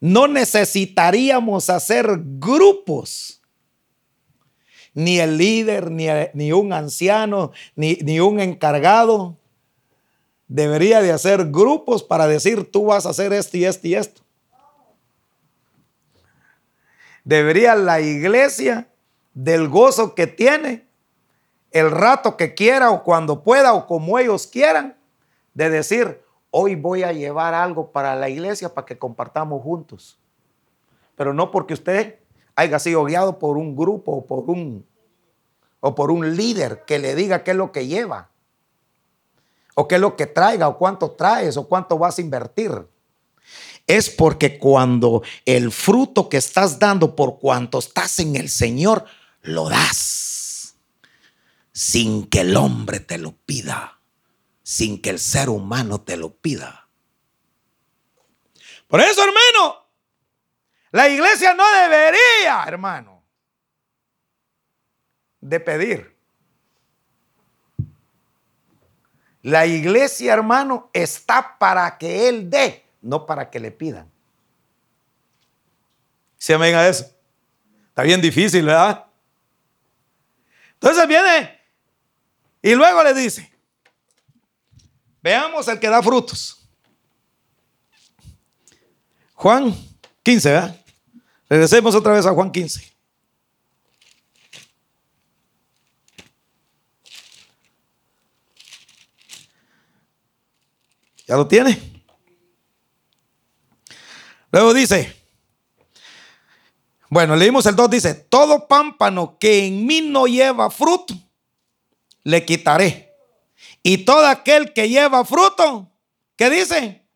No necesitaríamos hacer grupos. Ni el líder, ni, ni un anciano, ni, ni un encargado debería de hacer grupos para decir tú vas a hacer esto y esto y esto debería la iglesia del gozo que tiene, el rato que quiera o cuando pueda o como ellos quieran, de decir, hoy voy a llevar algo para la iglesia para que compartamos juntos. Pero no porque usted haya sido guiado por un grupo o por un, o por un líder que le diga qué es lo que lleva, o qué es lo que traiga, o cuánto traes, o cuánto vas a invertir es porque cuando el fruto que estás dando por cuanto estás en el Señor, lo das sin que el hombre te lo pida, sin que el ser humano te lo pida. Por eso, hermano, la iglesia no debería, hermano, de pedir. La iglesia, hermano, está para que Él dé no para que le pidan. Se me a eso. Está bien difícil, ¿verdad? Entonces viene y luego le dice, veamos el que da frutos. Juan 15, ¿verdad? Regresemos otra vez a Juan 15. ¿Ya lo tiene? Luego dice, bueno, leímos el 2, dice, todo pámpano que en mí no lleva fruto, le quitaré. Y todo aquel que lleva fruto, ¿qué dice?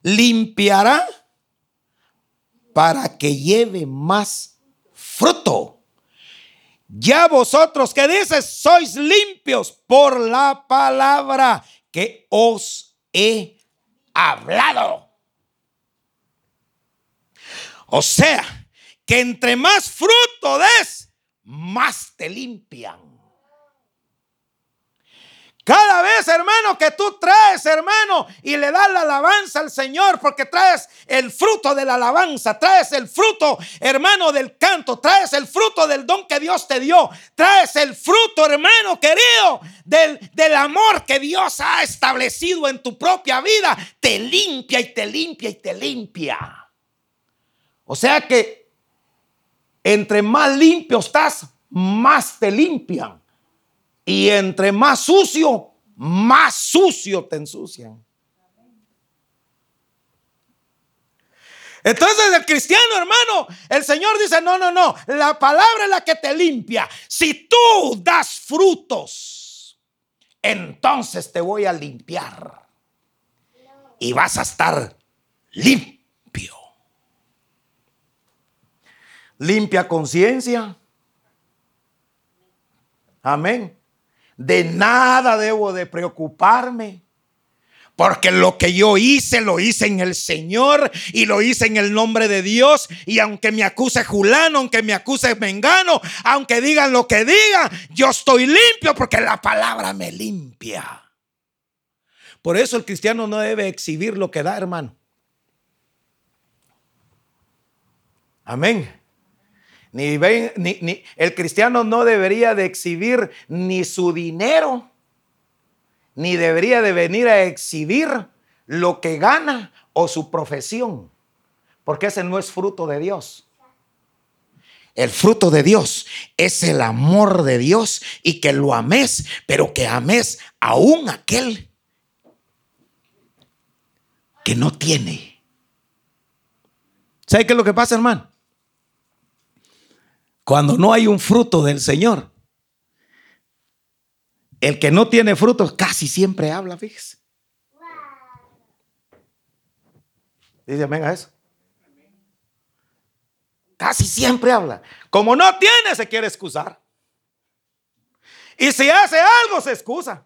Limpiará para que lleve más fruto. Ya vosotros que dices, sois limpios por la palabra que os he hablado. O sea, que entre más fruto des, más te limpian. Cada vez, hermano, que tú traes, hermano, y le das la alabanza al Señor, porque traes el fruto de la alabanza, traes el fruto, hermano, del canto, traes el fruto del don que Dios te dio, traes el fruto, hermano querido, del, del amor que Dios ha establecido en tu propia vida, te limpia y te limpia y te limpia. O sea que entre más limpio estás, más te limpian. Y entre más sucio, más sucio te ensucian. Entonces el cristiano, hermano, el Señor dice, no, no, no, la palabra es la que te limpia. Si tú das frutos, entonces te voy a limpiar. Y vas a estar limpio. limpia conciencia. Amén. De nada debo de preocuparme. Porque lo que yo hice, lo hice en el Señor y lo hice en el nombre de Dios. Y aunque me acuse Julano, aunque me acuse Mengano, aunque digan lo que digan, yo estoy limpio porque la palabra me limpia. Por eso el cristiano no debe exhibir lo que da, hermano. Amén. Ni, ni, el cristiano no debería de exhibir ni su dinero, ni debería de venir a exhibir lo que gana o su profesión, porque ese no es fruto de Dios. El fruto de Dios es el amor de Dios y que lo ames, pero que ames aún aquel que no tiene. ¿Sabe qué es lo que pasa, hermano? Cuando no hay un fruto del Señor, el que no tiene frutos casi siempre habla, fíjese. Dice, venga eso. Casi siempre habla. Como no tiene, se quiere excusar. Y si hace algo, se excusa.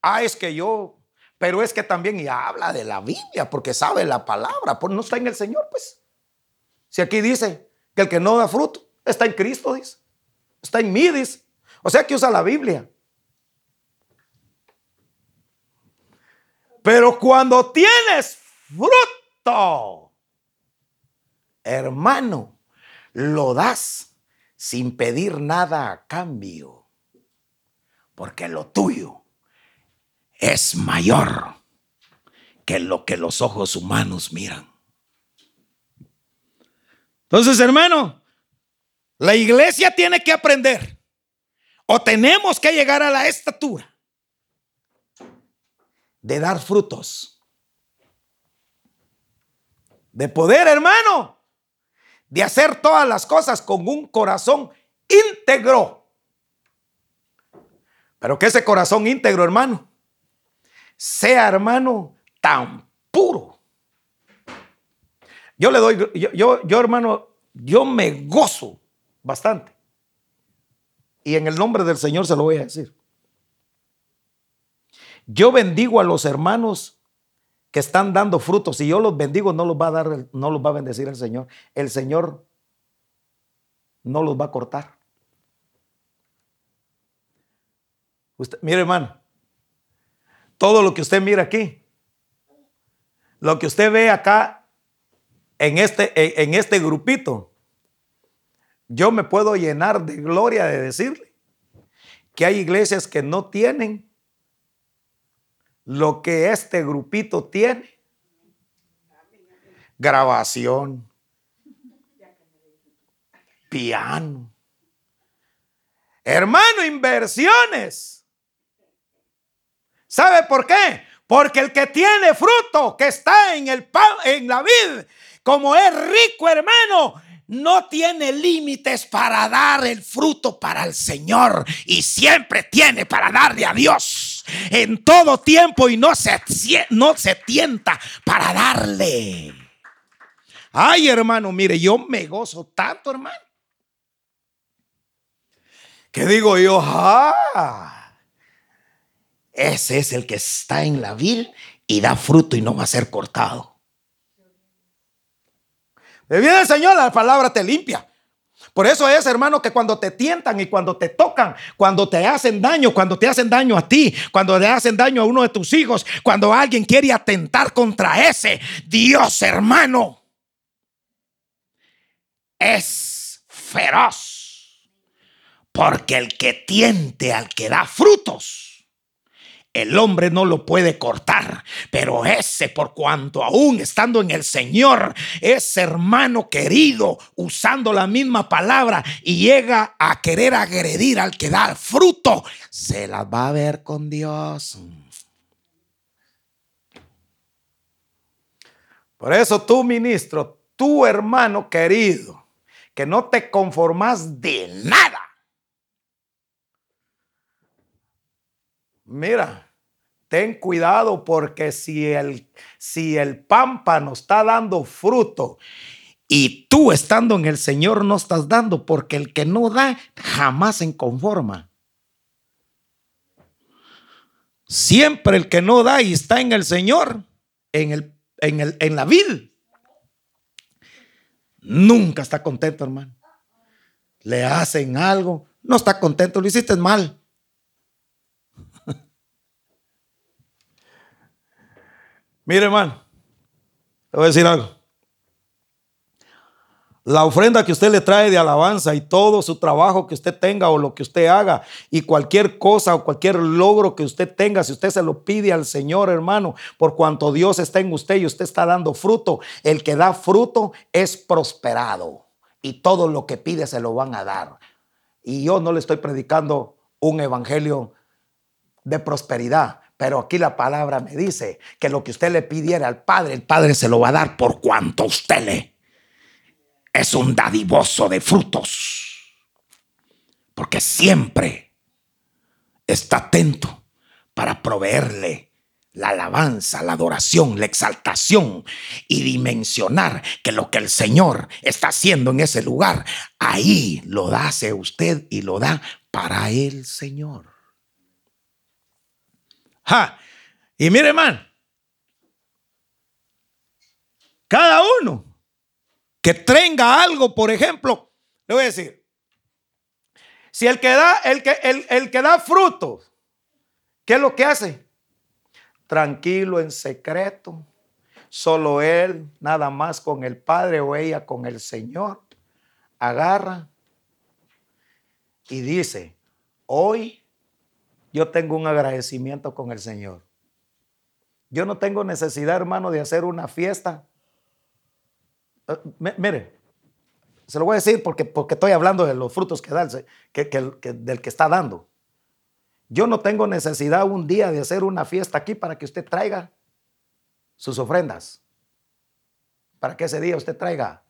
Ah, es que yo, pero es que también y habla de la Biblia, porque sabe la palabra, pues no está en el Señor, pues. Si aquí dice que el que no da fruto está en Cristo, dice. Está en mí, dice. O sea que usa la Biblia. Pero cuando tienes fruto, hermano, lo das sin pedir nada a cambio, porque lo tuyo es mayor que lo que los ojos humanos miran. Entonces, hermano, la iglesia tiene que aprender o tenemos que llegar a la estatura de dar frutos. De poder, hermano, de hacer todas las cosas con un corazón íntegro. Pero que ese corazón íntegro, hermano, sea, hermano, tan puro. Yo le doy, yo, yo, hermano, yo me gozo bastante. Y en el nombre del Señor se lo voy a decir. Yo bendigo a los hermanos que están dando frutos. Si yo los bendigo, no los va a dar, no los va a bendecir el Señor. El Señor no los va a cortar. Usted, mire, hermano, todo lo que usted mira aquí, lo que usted ve acá en este, en este grupito, yo me puedo llenar de gloria de decirle que hay iglesias que no tienen lo que este grupito tiene. Grabación, piano. Hermano, inversiones. ¿Sabe por qué? Porque el que tiene fruto, que está en, el, en la vid, como es rico, hermano, no tiene límites para dar el fruto para el Señor y siempre tiene para darle a Dios en todo tiempo y no se, no se tienta para darle. Ay, hermano, mire, yo me gozo tanto, hermano. Que digo yo, ah, ese es el que está en la vil y da fruto y no va a ser cortado. De bien el Señor, la palabra te limpia. Por eso es, hermano, que cuando te tientan y cuando te tocan, cuando te hacen daño, cuando te hacen daño a ti, cuando le hacen daño a uno de tus hijos, cuando alguien quiere atentar contra ese, Dios, hermano, es feroz. Porque el que tiente al que da frutos, el hombre no lo puede cortar, pero ese por cuanto aún estando en el Señor, es hermano querido, usando la misma palabra y llega a querer agredir al que da fruto, se las va a ver con Dios. Por eso tú, ministro, tu hermano querido, que no te conformas de nada. Mira, ten cuidado porque si el, si el pámpano está dando fruto y tú estando en el Señor no estás dando, porque el que no da jamás se conforma. Siempre el que no da y está en el Señor, en, el, en, el, en la vida, nunca está contento, hermano. Le hacen algo, no está contento, lo hiciste mal. Mire, hermano, le voy a decir algo. La ofrenda que usted le trae de alabanza y todo su trabajo que usted tenga o lo que usted haga y cualquier cosa o cualquier logro que usted tenga, si usted se lo pide al Señor, hermano, por cuanto Dios está en usted y usted está dando fruto, el que da fruto es prosperado. y todo lo que pide se lo van a dar. Y yo no le estoy predicando un evangelio de prosperidad, pero aquí la palabra me dice que lo que usted le pidiera al Padre, el Padre se lo va a dar por cuanto usted le es un dadivoso de frutos. Porque siempre está atento para proveerle la alabanza, la adoración, la exaltación y dimensionar que lo que el Señor está haciendo en ese lugar, ahí lo hace usted y lo da para el Señor. Y mire, hermano, cada uno que tenga algo, por ejemplo, le voy a decir, si el que da, el que, el, el que da frutos, ¿qué es lo que hace? Tranquilo, en secreto, solo él, nada más con el Padre o ella con el Señor, agarra y dice, hoy yo tengo un agradecimiento con el Señor. Yo no tengo necesidad, hermano, de hacer una fiesta. Eh, mire, se lo voy a decir porque, porque estoy hablando de los frutos que da, del que está dando. Yo no tengo necesidad un día de hacer una fiesta aquí para que usted traiga sus ofrendas. Para que ese día usted traiga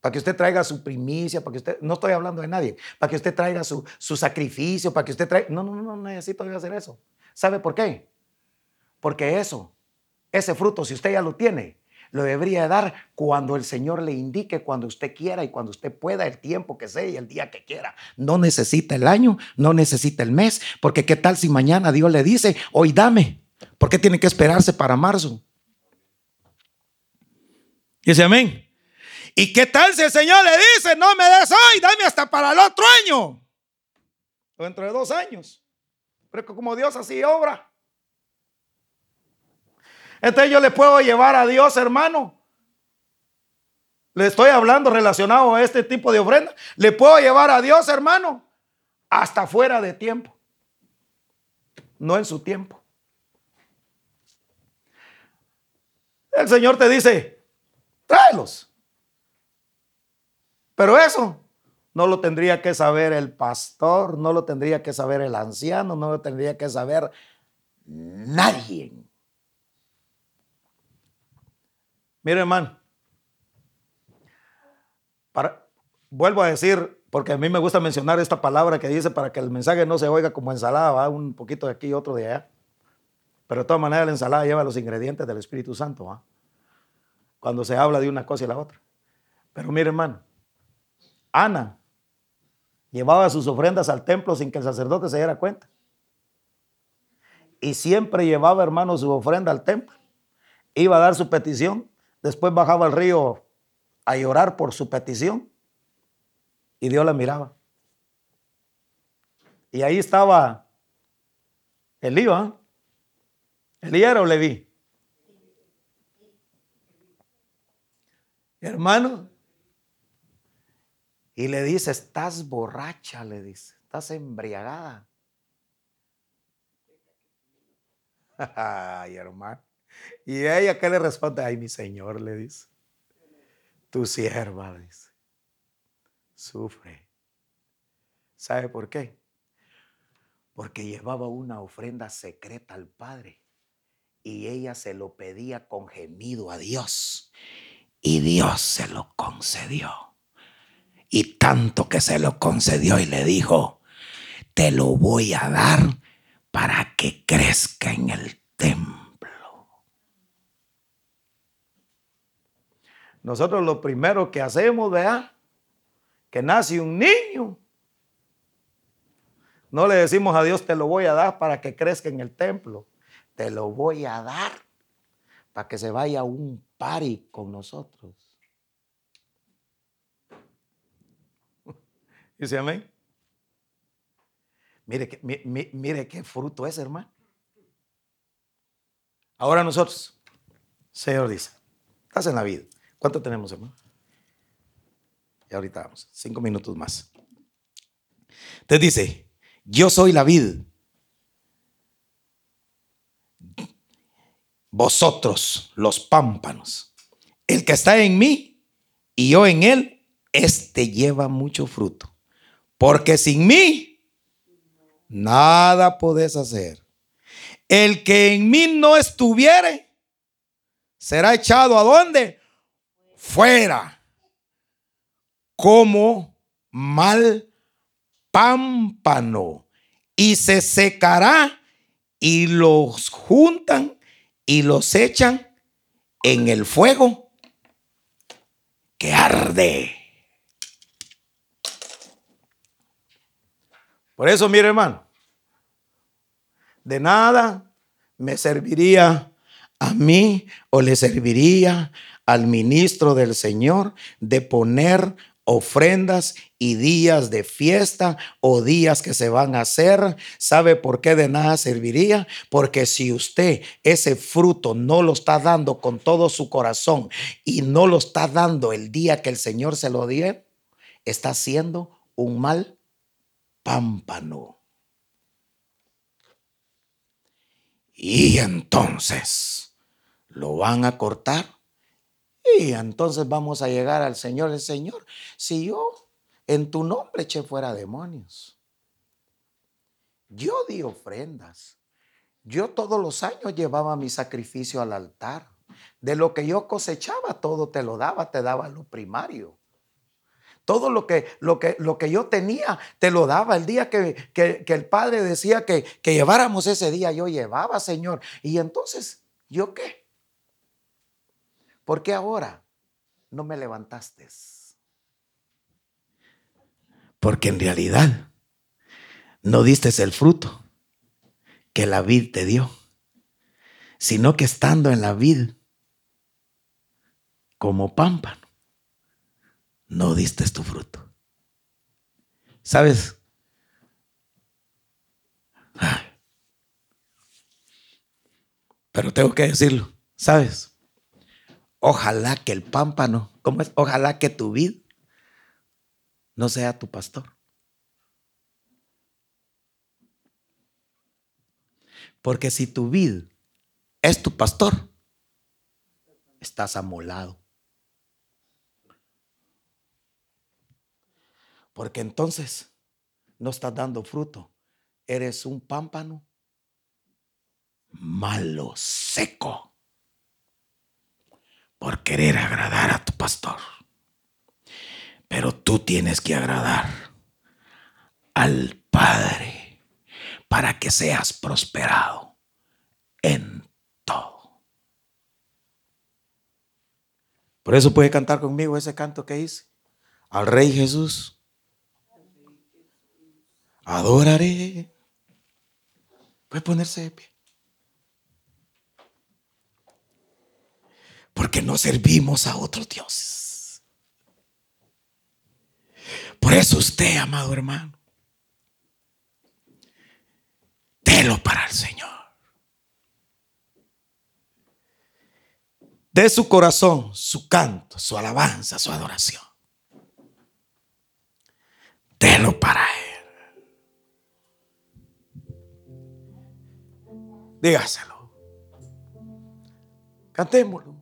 para que usted traiga su primicia, para que usted, no estoy hablando de nadie, para que usted traiga su, su sacrificio, para que usted traiga, no, no, no, no necesito hacer eso. ¿Sabe por qué? Porque eso, ese fruto, si usted ya lo tiene, lo debería dar cuando el Señor le indique, cuando usted quiera y cuando usted pueda, el tiempo que sea y el día que quiera. No necesita el año, no necesita el mes, porque qué tal si mañana Dios le dice, hoy dame, ¿por qué tiene que esperarse para marzo? Dice amén. ¿Y qué tal si el Señor le dice, no me des hoy, dame hasta para el otro año? O dentro de dos años. Pero como Dios así obra. Entonces yo le puedo llevar a Dios, hermano. Le estoy hablando relacionado a este tipo de ofrenda. Le puedo llevar a Dios, hermano, hasta fuera de tiempo. No en su tiempo. El Señor te dice, tráelos. Pero eso no lo tendría que saber el pastor, no lo tendría que saber el anciano, no lo tendría que saber nadie. Mire, hermano, vuelvo a decir, porque a mí me gusta mencionar esta palabra que dice para que el mensaje no se oiga como ensalada, va un poquito de aquí y otro de allá. Pero de todas maneras la ensalada lleva los ingredientes del Espíritu Santo, ¿va? cuando se habla de una cosa y la otra. Pero mire, hermano, Ana llevaba sus ofrendas al templo sin que el sacerdote se diera cuenta. Y siempre llevaba, hermano, su ofrenda al templo. Iba a dar su petición. Después bajaba al río a llorar por su petición. Y Dios la miraba. Y ahí estaba Elí, ¿eh? Elí era o Leví. Hermano, y le dice, estás borracha, le dice, estás embriagada. Ay, hermano. Y ella, ¿qué le responde? Ay, mi Señor, le dice. Tu sierva, dice. Sufre. ¿Sabe por qué? Porque llevaba una ofrenda secreta al Padre. Y ella se lo pedía con gemido a Dios. Y Dios se lo concedió y tanto que se lo concedió y le dijo, te lo voy a dar para que crezca en el templo. Nosotros lo primero que hacemos, vea, que nace un niño. No le decimos a Dios, te lo voy a dar para que crezca en el templo. Te lo voy a dar para que se vaya un pari con nosotros. Dice amén. Mire, mire qué fruto es, hermano. Ahora nosotros, Señor dice, estás en la vida. ¿Cuánto tenemos, hermano? Y ahorita vamos, cinco minutos más. Entonces dice, yo soy la vid. Vosotros, los pámpanos. El que está en mí y yo en él, este lleva mucho fruto. Porque sin mí, nada podés hacer. El que en mí no estuviere, será echado a dónde? Fuera. Como mal pámpano. Y se secará y los juntan y los echan en el fuego que arde. Por eso, mire hermano, de nada me serviría a mí o le serviría al ministro del Señor de poner ofrendas y días de fiesta o días que se van a hacer. ¿Sabe por qué de nada serviría? Porque si usted ese fruto no lo está dando con todo su corazón y no lo está dando el día que el Señor se lo dio, está haciendo un mal pámpano. Y entonces lo van a cortar. Y entonces vamos a llegar al Señor. El Señor, si yo en tu nombre eché fuera demonios, yo di ofrendas. Yo todos los años llevaba mi sacrificio al altar. De lo que yo cosechaba, todo te lo daba, te daba lo primario. Todo lo que, lo que, lo que yo tenía te lo daba. El día que, que, el Padre decía que, que lleváramos ese día, yo llevaba, Señor. Y entonces, ¿yo qué? ¿Por qué ahora no me levantaste? Porque en realidad no diste el fruto que la vid te dio, sino que estando en la vid como pámpano no diste tu fruto. ¿Sabes? Pero tengo que decirlo, ¿sabes? Ojalá que el pámpano, ¿cómo es? Ojalá que tu vid no sea tu pastor. Porque si tu vid es tu pastor, estás amolado. Porque entonces no estás dando fruto. Eres un pámpano malo, seco, por querer agradar a tu pastor. Pero tú tienes que agradar al Padre para que seas prosperado en todo. Por eso puede cantar conmigo ese canto que hice. Al Rey Jesús adoraré. Puede ponerse de pie. Porque no servimos a otros dioses. Por eso usted, amado hermano, délo para el Señor. De su corazón, su canto, su alabanza, su adoración. Délo para Dígaselo. Cantémoslo.